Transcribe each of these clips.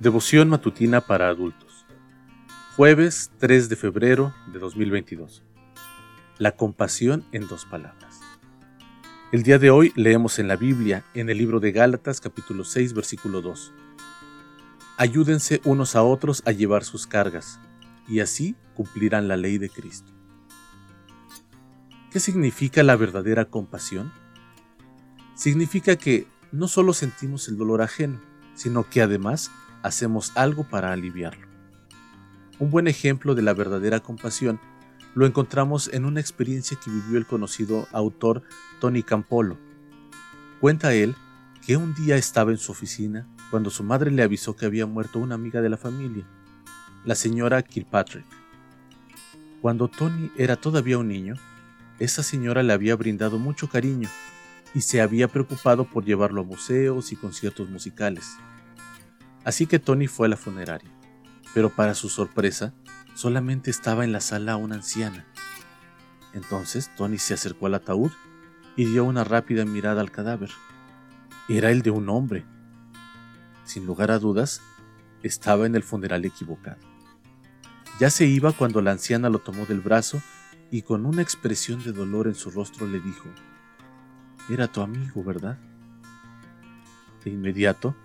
Devoción matutina para adultos. Jueves 3 de febrero de 2022. La compasión en dos palabras. El día de hoy leemos en la Biblia, en el libro de Gálatas capítulo 6 versículo 2. Ayúdense unos a otros a llevar sus cargas, y así cumplirán la ley de Cristo. ¿Qué significa la verdadera compasión? Significa que no solo sentimos el dolor ajeno, sino que además hacemos algo para aliviarlo. Un buen ejemplo de la verdadera compasión lo encontramos en una experiencia que vivió el conocido autor Tony Campolo. Cuenta él que un día estaba en su oficina cuando su madre le avisó que había muerto una amiga de la familia, la señora Kilpatrick. Cuando Tony era todavía un niño, esa señora le había brindado mucho cariño y se había preocupado por llevarlo a museos y conciertos musicales. Así que Tony fue a la funeraria, pero para su sorpresa, solamente estaba en la sala una anciana. Entonces Tony se acercó al ataúd y dio una rápida mirada al cadáver. Era el de un hombre. Sin lugar a dudas, estaba en el funeral equivocado. Ya se iba cuando la anciana lo tomó del brazo y con una expresión de dolor en su rostro le dijo, Era tu amigo, ¿verdad? De inmediato,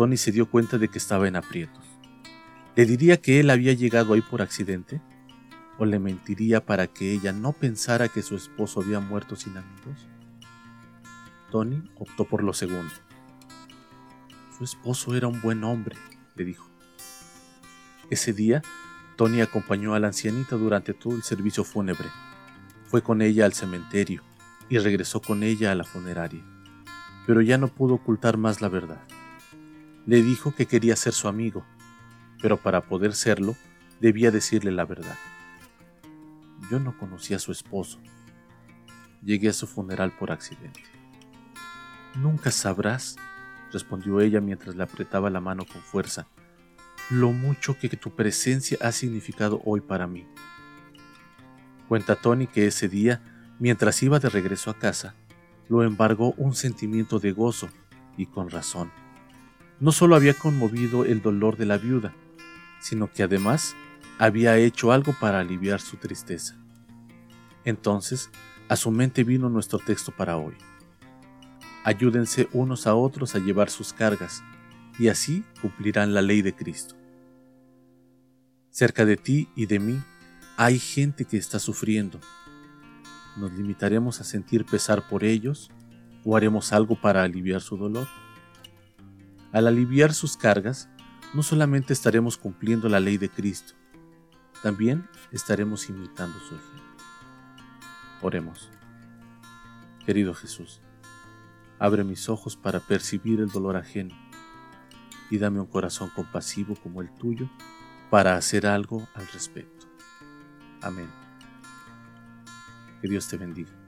Tony se dio cuenta de que estaba en aprietos. ¿Le diría que él había llegado ahí por accidente? ¿O le mentiría para que ella no pensara que su esposo había muerto sin amigos? Tony optó por lo segundo. Su esposo era un buen hombre, le dijo. Ese día, Tony acompañó a la ancianita durante todo el servicio fúnebre. Fue con ella al cementerio y regresó con ella a la funeraria. Pero ya no pudo ocultar más la verdad. Le dijo que quería ser su amigo, pero para poder serlo debía decirle la verdad. Yo no conocí a su esposo. Llegué a su funeral por accidente. Nunca sabrás, respondió ella mientras le apretaba la mano con fuerza, lo mucho que tu presencia ha significado hoy para mí. Cuenta Tony que ese día, mientras iba de regreso a casa, lo embargó un sentimiento de gozo, y con razón no solo había conmovido el dolor de la viuda, sino que además había hecho algo para aliviar su tristeza. Entonces, a su mente vino nuestro texto para hoy. Ayúdense unos a otros a llevar sus cargas, y así cumplirán la ley de Cristo. Cerca de ti y de mí hay gente que está sufriendo. ¿Nos limitaremos a sentir pesar por ellos o haremos algo para aliviar su dolor? Al aliviar sus cargas, no solamente estaremos cumpliendo la ley de Cristo, también estaremos imitando su ejemplo. Oremos. Querido Jesús, abre mis ojos para percibir el dolor ajeno y dame un corazón compasivo como el tuyo para hacer algo al respecto. Amén. Que Dios te bendiga.